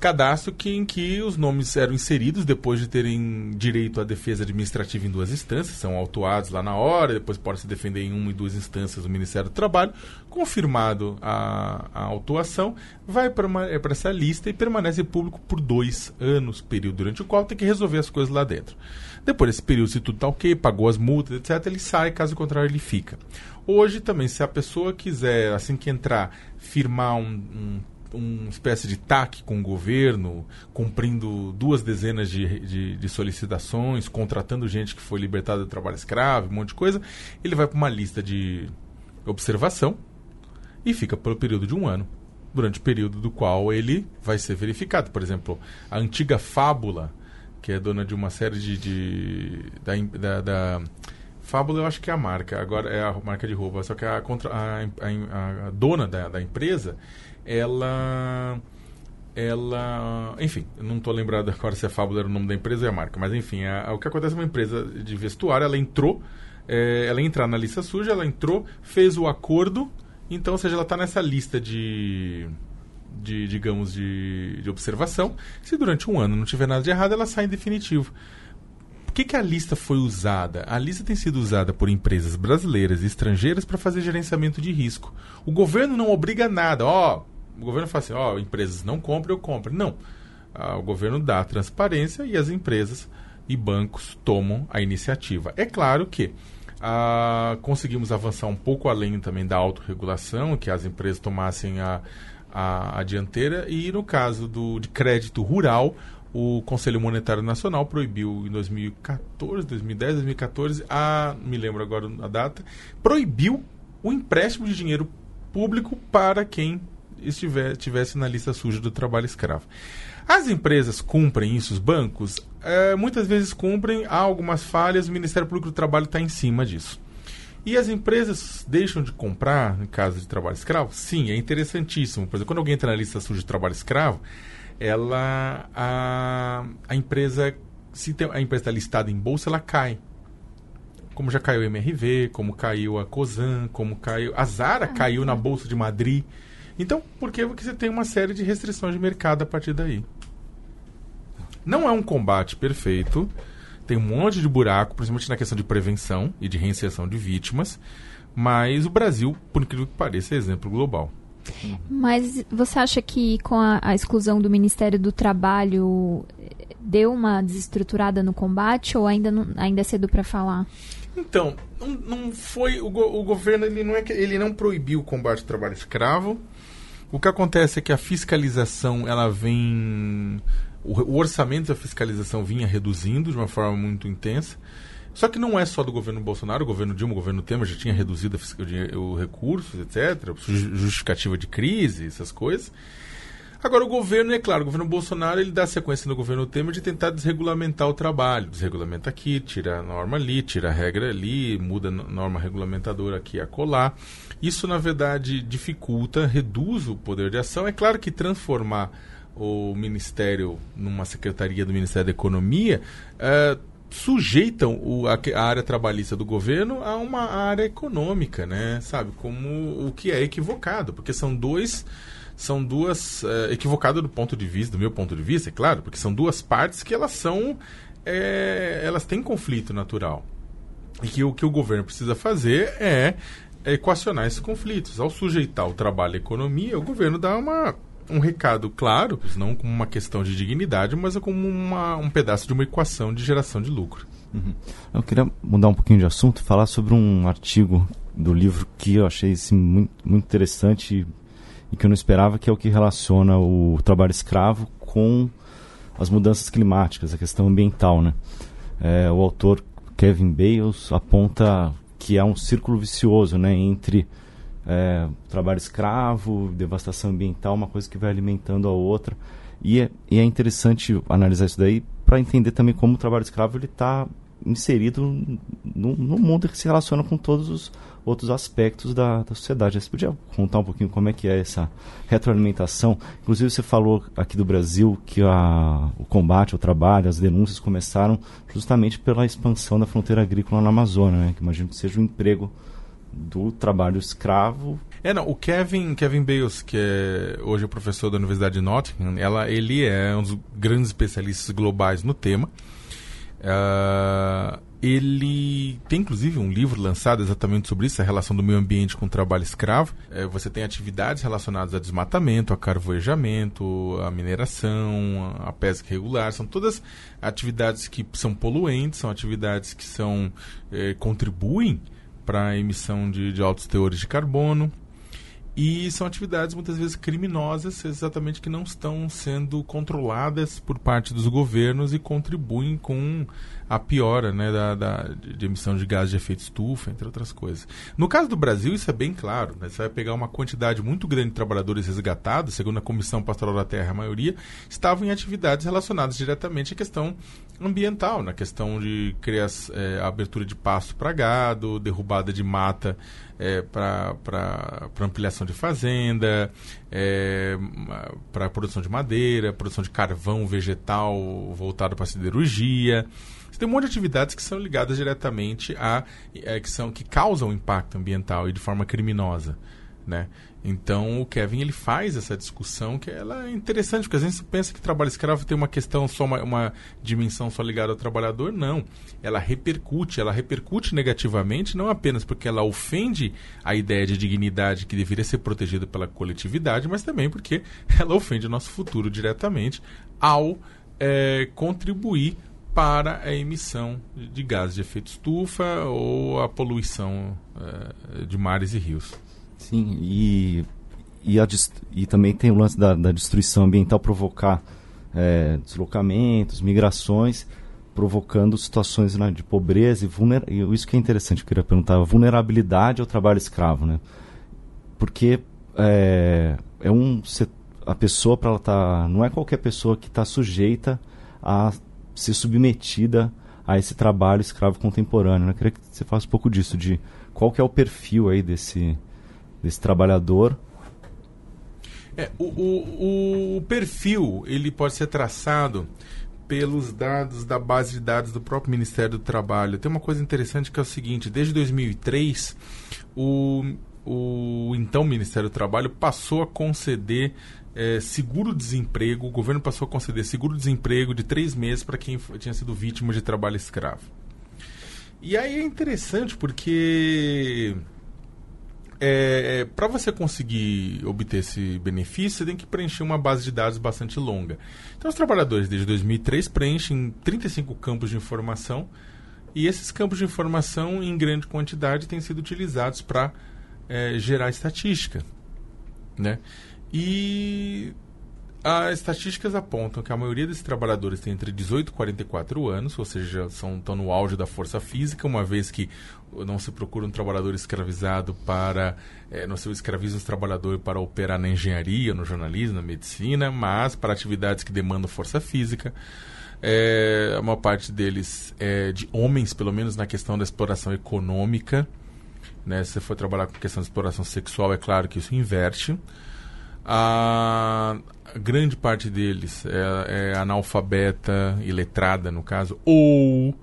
Cadastro que, em que os nomes eram inseridos depois de terem direito à defesa administrativa em duas instâncias, são autuados lá na hora, depois pode se defender em uma e duas instâncias do Ministério do Trabalho. Confirmado a, a autuação, vai para é essa lista e permanece público por dois anos, período durante o qual tem que resolver as coisas lá dentro. Depois desse período, se tudo está ok, pagou as multas, etc., ele sai, caso contrário, ele fica. Hoje também, se a pessoa quiser, assim que entrar, firmar um, um uma espécie de TAC com o governo, cumprindo duas dezenas de, de, de, solicitações, contratando gente que foi libertada do trabalho escravo, um monte de coisa, ele vai para uma lista de observação e fica pelo período de um ano, durante o período do qual ele vai ser verificado. Por exemplo, a antiga Fábula, que é dona de uma série de. de da, da, da Fábula eu acho que é a marca, agora é a marca de roupa, só que a, contra, a, a, a dona da, da empresa, ela ela. Enfim, não estou lembrado agora se a Fábula era o nome da empresa ou a marca, mas enfim, a, a, o que acontece é uma empresa de vestuário, ela entrou, é, ela entrar na lista suja, ela entrou, fez o acordo, então, ou seja, ela está nessa lista de. De, digamos, de, de observação. Se durante um ano não tiver nada de errado, ela sai em definitivo. Por que, que a lista foi usada? A lista tem sido usada por empresas brasileiras e estrangeiras para fazer gerenciamento de risco. O governo não obriga nada. Ó, o governo fala assim, ó, empresas não compram, eu compro. Não. Ah, o governo dá transparência e as empresas e bancos tomam a iniciativa. É claro que ah, conseguimos avançar um pouco além também da autorregulação, que as empresas tomassem a, a, a dianteira, e no caso do, de crédito rural, o Conselho Monetário Nacional proibiu em 2014, 2010, 2014, a, me lembro agora a data, proibiu o empréstimo de dinheiro público para quem estiver, estivesse na lista suja do trabalho escravo. As empresas cumprem isso, os bancos, é, muitas vezes cumprem, há algumas falhas, o Ministério Público do Trabalho está em cima disso. E as empresas deixam de comprar em caso de trabalho escravo? Sim, é interessantíssimo. Por exemplo, quando alguém entra na lista suja de trabalho escravo, ela a, a empresa se tem, a empresa está listada em bolsa ela cai como já caiu a MRV como caiu a Cosan como caiu a Zara ah, caiu na bolsa de Madrid então por que você tem uma série de restrições de mercado a partir daí não é um combate perfeito tem um monte de buraco principalmente na questão de prevenção e de reinserção de vítimas mas o Brasil por incrível que pareça é exemplo global mas você acha que com a, a, exclusão do Ministério do Trabalho deu uma desestruturada no combate ou ainda, não, ainda é cedo para falar? Então, não, não foi o, o, governo ele não é ele não proibiu o combate ao trabalho escravo. O que acontece é que a fiscalização ela vem o, orçamento da fiscalização vinha reduzindo de uma forma muito intensa. Só que não é só do governo Bolsonaro, o governo Dilma, o governo Temer já tinha reduzido o recursos, etc., justificativa de crise, essas coisas. Agora, o governo, é claro, o governo Bolsonaro ele dá sequência no governo Temer de tentar desregulamentar o trabalho. Desregulamenta aqui, tira a norma ali, tira a regra ali, muda a norma regulamentadora aqui a colar. Isso, na verdade, dificulta, reduz o poder de ação. É claro que transformar o ministério numa secretaria do Ministério da Economia. Uh, sujeitam o, a, a, área trabalhista do governo a uma área econômica, né? Sabe? Como o que é equivocado, porque são dois são duas é, equivocado do ponto de vista, do meu ponto de vista, é claro, porque são duas partes que elas são é, elas têm conflito natural e que o que o governo precisa fazer é equacionar esses conflitos. Ao sujeitar o trabalho à economia, o governo dá uma um recado claro, não como uma questão de dignidade, mas como uma, um pedaço de uma equação de geração de lucro. Uhum. Eu queria mudar um pouquinho de assunto e falar sobre um artigo do livro que eu achei assim, muito, muito interessante e que eu não esperava, que é o que relaciona o trabalho escravo com as mudanças climáticas, a questão ambiental. Né? É, o autor Kevin Bales aponta que é um círculo vicioso né, entre é, trabalho escravo, devastação ambiental, uma coisa que vai alimentando a outra. E é, e é interessante analisar isso daí para entender também como o trabalho escravo está inserido no, no, mundo que se relaciona com todos os outros aspectos da, da sociedade. Você podia contar um pouquinho como é que é essa retroalimentação? Inclusive você falou aqui do Brasil que a, o combate ao trabalho, as denúncias começaram justamente pela expansão da fronteira agrícola na Amazônia, né? que imagino que seja um emprego do trabalho escravo. É, não, o Kevin, Kevin Bales, que é hoje é professor da Universidade de Nottingham, ela, ele é um dos grandes especialistas globais no tema. Uh, ele tem inclusive um livro lançado exatamente sobre isso, a relação do meio ambiente com o trabalho escravo. É, você tem atividades relacionadas a desmatamento, a carvoejamento, a mineração, a pesca irregular. São todas atividades que são poluentes, são atividades que são é, contribuem para a emissão de, de altos teores de carbono. E são atividades muitas vezes criminosas, exatamente que não estão sendo controladas por parte dos governos e contribuem com a piora né, da, da, de emissão de gases de efeito estufa, entre outras coisas. No caso do Brasil, isso é bem claro. Né? Você vai pegar uma quantidade muito grande de trabalhadores resgatados, segundo a Comissão Pastoral da Terra, a maioria, estavam em atividades relacionadas diretamente à questão ambiental, na questão de é, abertura de pasto para gado, derrubada de mata é, para ampliação de fazenda, é, para produção de madeira, produção de carvão vegetal voltado para siderurgia. Tem um monte de atividades que são ligadas diretamente a é, que são que causam impacto ambiental e de forma criminosa, né? Então o Kevin ele faz essa discussão que ela é interessante, porque às vezes você pensa que trabalho escravo tem uma questão só uma, uma, dimensão só ligada ao trabalhador, não. Ela repercute, ela repercute negativamente, não apenas porque ela ofende a ideia de dignidade que deveria ser protegida pela coletividade, mas também porque ela ofende o nosso futuro diretamente ao é, contribuir para a emissão de gases de efeito estufa ou a poluição é, de mares e rios. Sim, e, e, a, e também tem o lance da, da destruição ambiental provocar é, deslocamentos, migrações, provocando situações né, de pobreza e, vulner, isso que é interessante, eu queria perguntar, vulnerabilidade ao trabalho escravo, né? Porque é, é um a pessoa para ela tá, não é qualquer pessoa que está sujeita a ser submetida a esse trabalho escravo contemporâneo. Né? Eu queria que você falasse um pouco disso, de qual que é o perfil aí desse, desse trabalhador. É, o, o, o perfil ele pode ser traçado pelos dados da base de dados do próprio Ministério do Trabalho. Tem uma coisa interessante que é o seguinte: desde 2003, o, o então Ministério do Trabalho passou a conceder é, seguro-desemprego, o governo passou a conceder seguro-desemprego de três meses para quem tinha sido vítima de trabalho escravo. E aí é interessante porque é, é para você conseguir obter esse benefício, você tem que preencher uma base de dados bastante longa. Então, os trabalhadores desde 2003 preenchem 35 campos de informação e esses campos de informação, em grande quantidade, têm sido utilizados para é, gerar estatística. Né? E as estatísticas apontam que a maioria desses trabalhadores tem entre 18 e 44 anos, ou seja, são, estão no auge da força física, uma vez que não se procura um trabalhador escravizado para. É, não se escraviza os trabalhadores para operar na engenharia, no jornalismo, na medicina, mas para atividades que demandam força física. É, a maior parte deles é de homens, pelo menos na questão da exploração econômica. Né? Se você for trabalhar com questão de exploração sexual, é claro que isso inverte. A grande parte deles é, é analfabeta, iletrada no caso, ou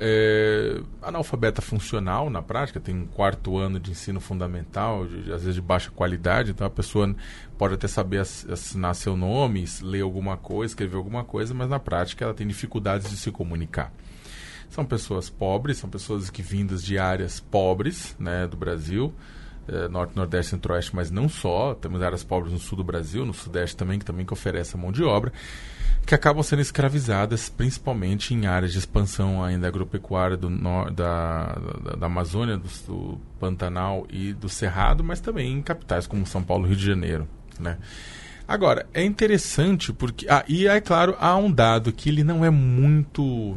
é, analfabeta funcional na prática, tem um quarto ano de ensino fundamental, de, às vezes de baixa qualidade, então a pessoa pode até saber assinar seu nome, ler alguma coisa, escrever alguma coisa, mas na prática ela tem dificuldades de se comunicar. São pessoas pobres, são pessoas que vindas de áreas pobres né, do Brasil, é, norte, nordeste, centro-oeste, mas não só. Temos áreas pobres no sul do Brasil, no sudeste também, que também que oferece a mão de obra, que acabam sendo escravizadas, principalmente em áreas de expansão ainda agropecuária do nor, da, da, da, Amazônia, do, do, Pantanal e do Cerrado, mas também em capitais como São Paulo e Rio de Janeiro, né? Agora, é interessante porque... Ah, e é claro, há um dado que ele não é muito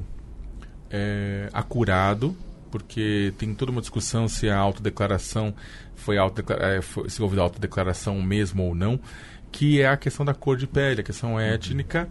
é, acurado, porque tem toda uma discussão se a autodeclaração foi, autodeclara é, foi se houve autodeclaração mesmo ou não, que é a questão da cor de pele, a questão uhum. étnica.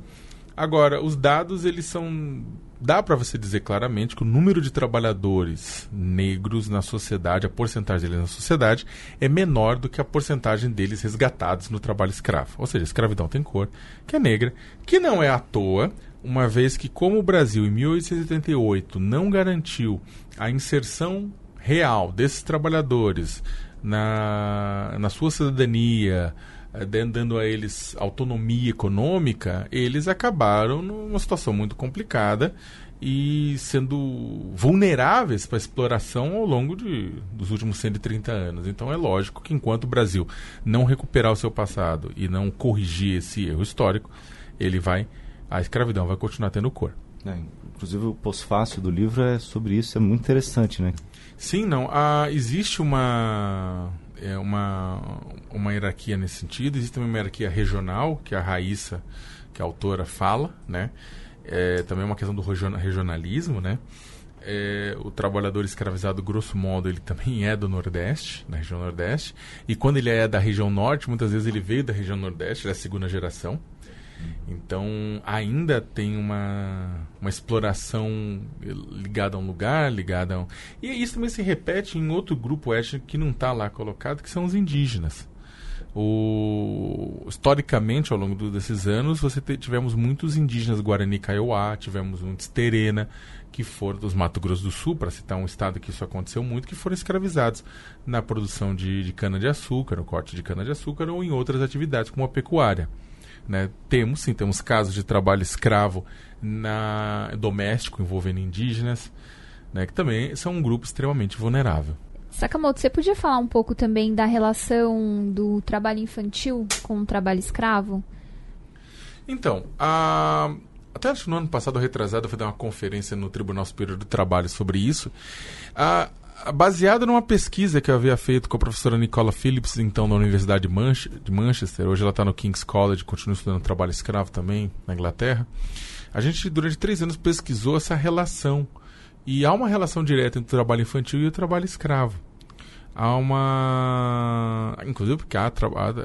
Agora, os dados, eles são. Dá para você dizer claramente que o número de trabalhadores negros na sociedade, a porcentagem deles na sociedade, é menor do que a porcentagem deles resgatados no trabalho escravo. Ou seja, a escravidão tem cor, que é negra, que não é à toa, uma vez que, como o Brasil, em 1888, não garantiu a inserção real desses trabalhadores na, na sua cidadania, eh, dando a eles autonomia econômica, eles acabaram numa situação muito complicada e sendo vulneráveis para exploração ao longo de, dos últimos 130 anos. Então é lógico que enquanto o Brasil não recuperar o seu passado e não corrigir esse erro histórico, ele vai a escravidão vai continuar tendo cor. É, inclusive o pós-fácil do livro é sobre isso, é muito interessante, né? Sim, não. Ah, existe uma, é, uma, uma hierarquia nesse sentido, existe também uma hierarquia regional, que a Raíssa, que a autora, fala, né? É, também é uma questão do regionalismo, né? É, o trabalhador escravizado, grosso modo, ele também é do Nordeste, da região Nordeste. E quando ele é da região Norte, muitas vezes ele veio da região Nordeste, ele é a segunda geração. Então, ainda tem uma, uma exploração ligada a um lugar, ligada a um... E isso também se repete em outro grupo étnico que não está lá colocado, que são os indígenas. O... Historicamente, ao longo desses anos, você te... tivemos muitos indígenas Guarani Kaiowá, tivemos muitos Terena, que foram dos Mato Grosso do Sul, para citar um estado que isso aconteceu muito, que foram escravizados na produção de, de cana-de-açúcar, no corte de cana-de-açúcar ou em outras atividades, como a pecuária. Né? Temos, sim, temos casos de trabalho escravo na doméstico envolvendo indígenas, né? que também são um grupo extremamente vulnerável. Sakamoto, você podia falar um pouco também da relação do trabalho infantil com o trabalho escravo? Então, a... até no ano passado, retrasado, eu fui dar uma conferência no Tribunal Superior do Trabalho sobre isso. A, baseada numa pesquisa que eu havia feito com a professora Nicola Phillips, então, na Universidade de, Manch de Manchester. Hoje ela está no King's College, continua estudando trabalho escravo também, na Inglaterra. A gente, durante três anos, pesquisou essa relação. E há uma relação direta entre o trabalho infantil e o trabalho escravo. Há uma. Inclusive, porque há,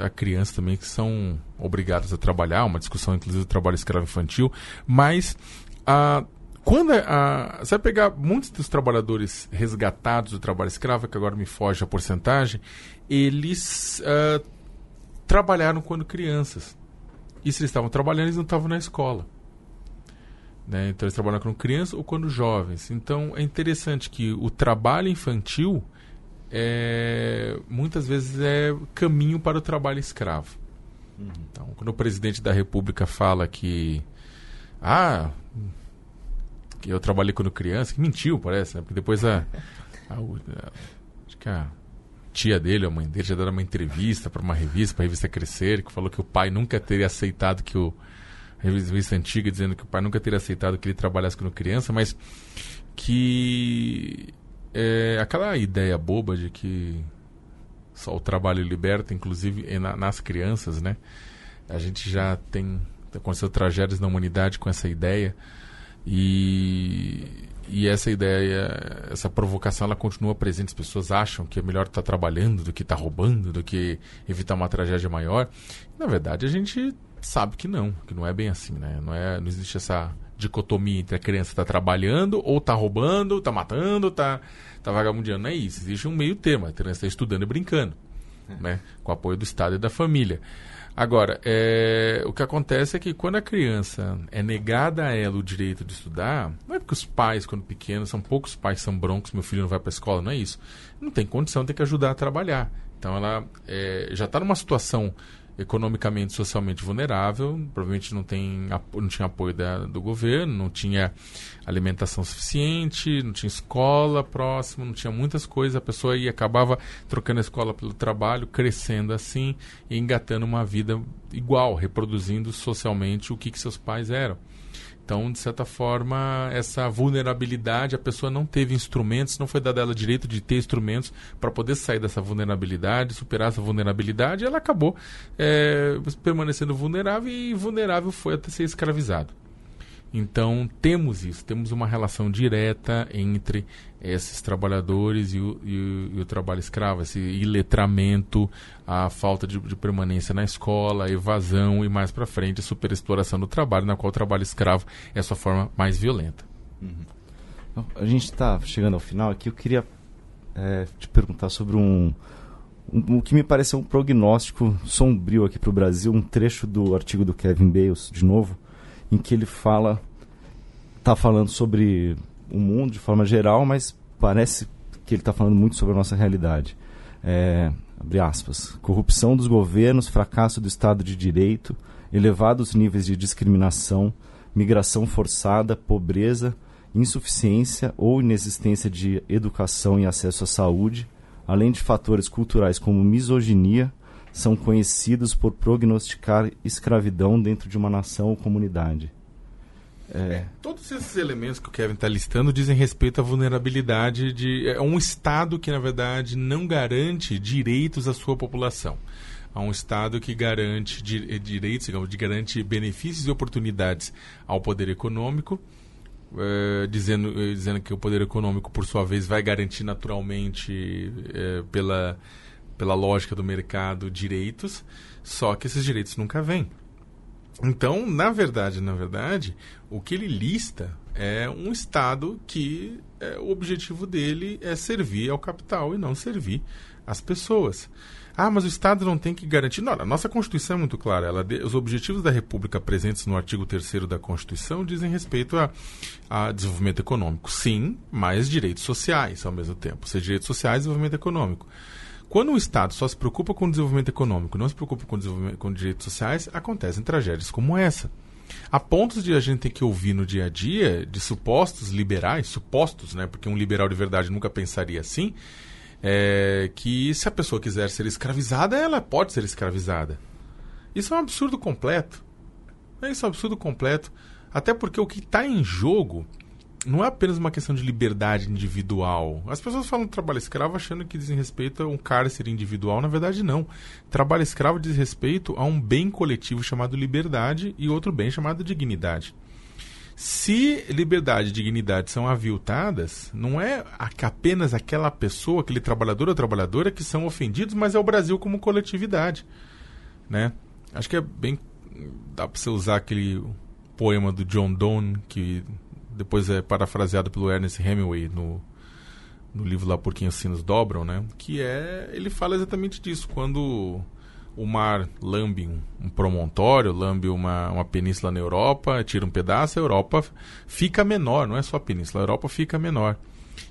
há crianças também que são obrigadas a trabalhar, uma discussão, inclusive, do trabalho escravo infantil. Mas. A quando a, você vai pegar muitos dos trabalhadores resgatados do trabalho escravo, que agora me foge a porcentagem, eles uh, trabalharam quando crianças. E se eles estavam trabalhando, eles não estavam na escola. Né? Então eles trabalham quando crianças ou quando jovens. Então é interessante que o trabalho infantil é, muitas vezes é caminho para o trabalho escravo. Uhum. Então, quando o presidente da República fala que ah, que eu trabalhei quando criança, que mentiu, parece, né? Porque depois a, a, a, acho que a tia dele, a mãe dele, já deram uma entrevista para uma revista, para a revista Crescer, que falou que o pai nunca teria aceitado que o a revista antiga dizendo que o pai nunca teria aceitado que ele trabalhasse quando criança, mas que é, aquela ideia boba de que só o trabalho liberta, inclusive na, nas crianças, né? A gente já tem aconteceu tragédias na humanidade com essa ideia. E, e essa ideia, essa provocação, ela continua presente. As pessoas acham que é melhor estar tá trabalhando do que estar tá roubando, do que evitar uma tragédia maior. Na verdade, a gente sabe que não, que não é bem assim, né? Não, é, não existe essa dicotomia entre a criança estar tá trabalhando ou está roubando, está matando, está tá vagabundeando. Não é isso. Existe um meio termo. A criança está estudando e brincando, é. né? Com o apoio do Estado e da família. Agora, é, o que acontece é que quando a criança é negada a ela o direito de estudar, não é porque os pais, quando pequenos, são poucos pais são broncos, meu filho não vai para a escola, não é isso. Não tem condição, tem que ajudar a trabalhar. Então ela é, já está numa situação economicamente, socialmente vulnerável, provavelmente não, tem, não tinha apoio da, do governo, não tinha alimentação suficiente, não tinha escola próxima, não tinha muitas coisas, a pessoa ia acabava trocando a escola pelo trabalho, crescendo assim e engatando uma vida igual, reproduzindo socialmente o que, que seus pais eram. Então, de certa forma, essa vulnerabilidade, a pessoa não teve instrumentos, não foi dada ela direito de ter instrumentos para poder sair dessa vulnerabilidade, superar essa vulnerabilidade, ela acabou é, permanecendo vulnerável e vulnerável foi até ser escravizado. Então, temos isso, temos uma relação direta entre esses trabalhadores e o, e o, e o trabalho escravo, esse iletramento, a falta de, de, permanência na escola, a evasão e mais para frente a superexploração do trabalho, na qual o trabalho escravo é a sua forma mais violenta. Uhum. Então, a gente está chegando ao final aqui, eu queria é, te perguntar sobre um, um, o que me parece um prognóstico sombrio aqui para o Brasil, um trecho do artigo do Kevin Bales, de novo, em que ele fala, está falando sobre o mundo de forma geral, mas parece que ele está falando muito sobre a nossa realidade. É, abre aspas, corrupção dos governos, fracasso do Estado de Direito, elevados níveis de discriminação, migração forçada, pobreza, insuficiência ou inexistência de educação e acesso à saúde, além de fatores culturais como misoginia, são conhecidos por prognosticar escravidão dentro de uma nação ou comunidade. É. É, todos esses elementos que o Kevin está listando dizem respeito à vulnerabilidade de é um Estado que, na verdade, não garante direitos à sua população. Há um Estado que garante di direitos, digamos, garante benefícios e oportunidades ao poder econômico, é, dizendo, é, dizendo que o poder econômico, por sua vez, vai garantir naturalmente, pela, pela lógica do mercado, direitos, só que esses direitos nunca vêm. Então, na verdade, na verdade, o que ele lista é um Estado que é, o objetivo dele é servir ao capital e não servir às pessoas. Ah, mas o Estado não tem que garantir. Não, a nossa Constituição é muito clara. Ela, os objetivos da República presentes no artigo 3 da Constituição dizem respeito a, a, desenvolvimento econômico. Sim, mas direitos sociais ao mesmo tempo. Ou seja, direitos sociais e desenvolvimento econômico. Quando o Estado só se preocupa com o desenvolvimento econômico, não se preocupa com, com direitos sociais, acontecem tragédias como essa. Há pontos de a gente ter que ouvir no dia a dia de supostos liberais, supostos, né? Porque um liberal de verdade nunca pensaria assim, é, que se a pessoa quiser ser escravizada, ela pode ser escravizada. Isso é um absurdo completo. Isso é um absurdo completo. Até porque o que está em jogo não é apenas uma questão de liberdade individual. As pessoas falam trabalho escravo achando que dizem respeito a um cárcere individual. Na verdade, não. Trabalho escravo diz respeito a um bem coletivo chamado liberdade e outro bem chamado dignidade. Se liberdade e dignidade são aviltadas, não é apenas aquela pessoa, aquele trabalhador ou trabalhadora que são ofendidos, mas é o Brasil como coletividade. Né? Acho que é bem. dá para você usar aquele poema do John Donne que depois é parafraseado pelo Ernest Hemingway no, no livro lá Por Quem os Sinos Dobram, né? Que é, ele fala exatamente disso, quando o mar lambe um, promontório, lambe uma, uma península na Europa, tira um pedaço, a Europa fica menor, não é só a península, a Europa fica menor.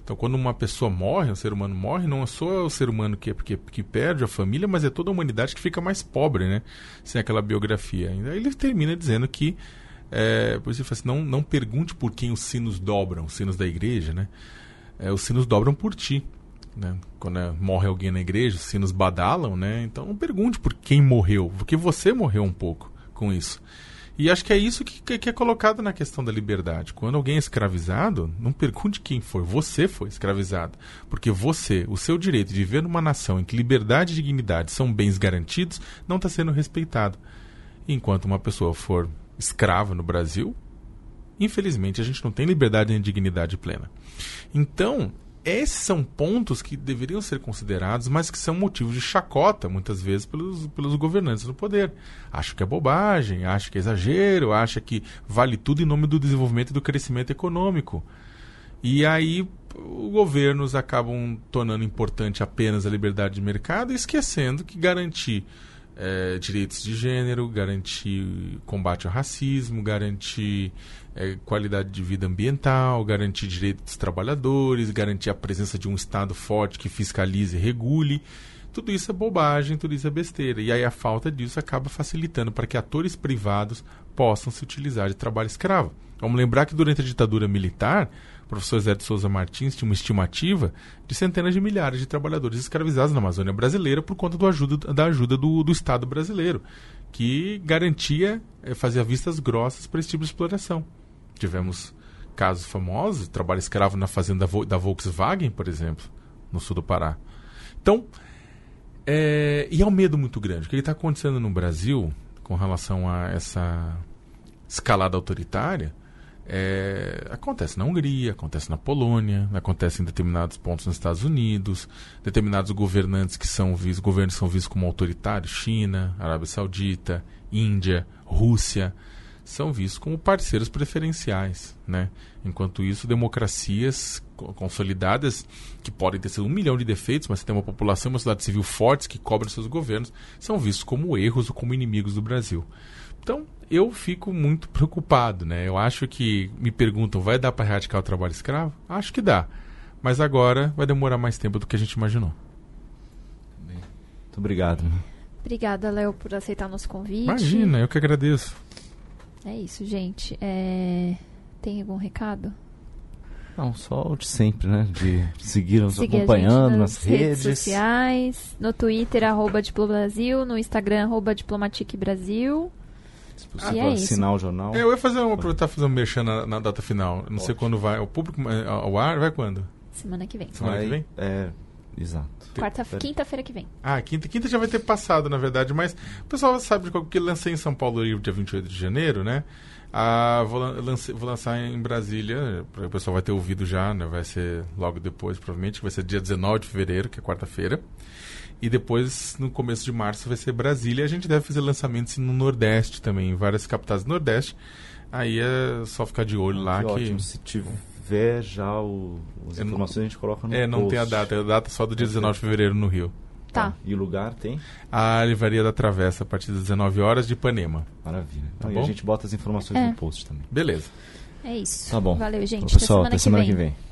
Então, quando uma pessoa morre, um ser humano morre, não é só o ser humano que, que, que perde a família, mas é toda a humanidade que fica mais pobre, né? Sem aquela biografia. Aí ele termina dizendo que é, por isso ele fala assim, não, não pergunte por quem os sinos dobram, os sinos da igreja, né? É, os sinos dobram por ti. Né? Quando é, morre alguém na igreja, os sinos badalam, né? Então não pergunte por quem morreu, porque você morreu um pouco com isso. E acho que é isso que, que, é colocado na questão da liberdade. Quando alguém é escravizado, não pergunte quem foi. Você foi escravizado. Porque você, o seu direito de viver numa nação em que liberdade e dignidade são bens garantidos, não está sendo respeitado. Enquanto uma pessoa for escrava no Brasil, infelizmente a gente não tem liberdade nem dignidade plena. Então, esses são pontos que deveriam ser considerados, mas que são motivos de chacota, muitas vezes, pelos, pelos governantes no poder. Acho que é bobagem, acho que é exagero, acha que vale tudo em nome do desenvolvimento e do crescimento econômico. E aí os governos acabam tornando importante apenas a liberdade de mercado, esquecendo que garantir é, direitos de gênero, garantir combate ao racismo, garantir é, qualidade de vida ambiental, garantir direitos dos trabalhadores, garantir a presença de um Estado forte que fiscalize e regule. Tudo isso é bobagem, tudo isso é besteira. E aí a falta disso acaba facilitando para que atores privados possam se utilizar de trabalho escravo. Vamos lembrar que durante a ditadura militar, professor Zé de Souza Martins tinha uma estimativa de centenas de milhares de trabalhadores escravizados na Amazônia brasileira por conta ajuda, da ajuda do, do Estado brasileiro, que garantia, eh, fazia vistas grossas para esse tipo de exploração. Tivemos casos famosos, trabalho escravo na fazenda da Volkswagen, por exemplo, no sul do Pará. Então, é, e é um medo muito grande. O que está acontecendo no Brasil com relação a essa escalada autoritária é, acontece na Hungria, acontece na Polônia, acontece em determinados pontos nos Estados Unidos, determinados governantes que são vistos, governos são vistos como autoritários, China, Arábia Saudita, Índia, Rússia são vistos como parceiros preferenciais. Né? Enquanto isso, democracias consolidadas, que podem ter sido um milhão de defeitos, mas tem uma população e uma sociedade civil fortes que cobrem seus governos, são vistos como erros ou como inimigos do Brasil. Então, eu fico muito preocupado. Né? Eu acho que me perguntam, vai dar para erradicar o trabalho escravo? Acho que dá. Mas agora vai demorar mais tempo do que a gente imaginou. Muito obrigado. Obrigada, Léo, por aceitar nosso convite. Imagina, eu que agradeço. É isso, gente. É... Tem algum recado? Não, só o de sempre, né? De seguir nos Seguir acompanhando nas, nas redes. redes. sociais, no Twitter, arroba Diplobrasil, no Instagram, arroba Diplomatique Brasil. Se possível, é assinar o jornal. É, eu ia fazer uma, aproveitar fazer um mexer na, na, data final. Não sei quando vai. O público é, ao ar vai quando? Semana que vem. Semana vai, que vem? É, exato. Quarta, quinta-feira que vem. Ah, quinta, quinta já vai ter passado, na verdade, mas o pessoal sabe de qual que lancei em São Paulo o dia 28 de janeiro, né? Ah, vou, lance, vou lançar em Brasília, o pessoal vai ter ouvido já, né? Vai ser logo depois, provavelmente, vai ser dia 19 de fevereiro, que é quarta-feira. E depois, no começo de março, vai ser Brasília. A gente deve fazer lançamentos no Nordeste também, em várias capitais do Nordeste. Aí é só ficar de olho ah, lá que. Ótimo. Se tiver já o, as informações, não, a gente coloca no É, não post. tem a data, é a data só do dia 19 de fevereiro no Rio. Tá. E o lugar tem? A Livraria da Travessa, a partir das 19 horas de Ipanema. Maravilha. Tá então, e a gente bota as informações é. no post também. Beleza. É isso. Tá bom. Valeu, gente. Pessoal, até semana, até semana que vem. Que vem.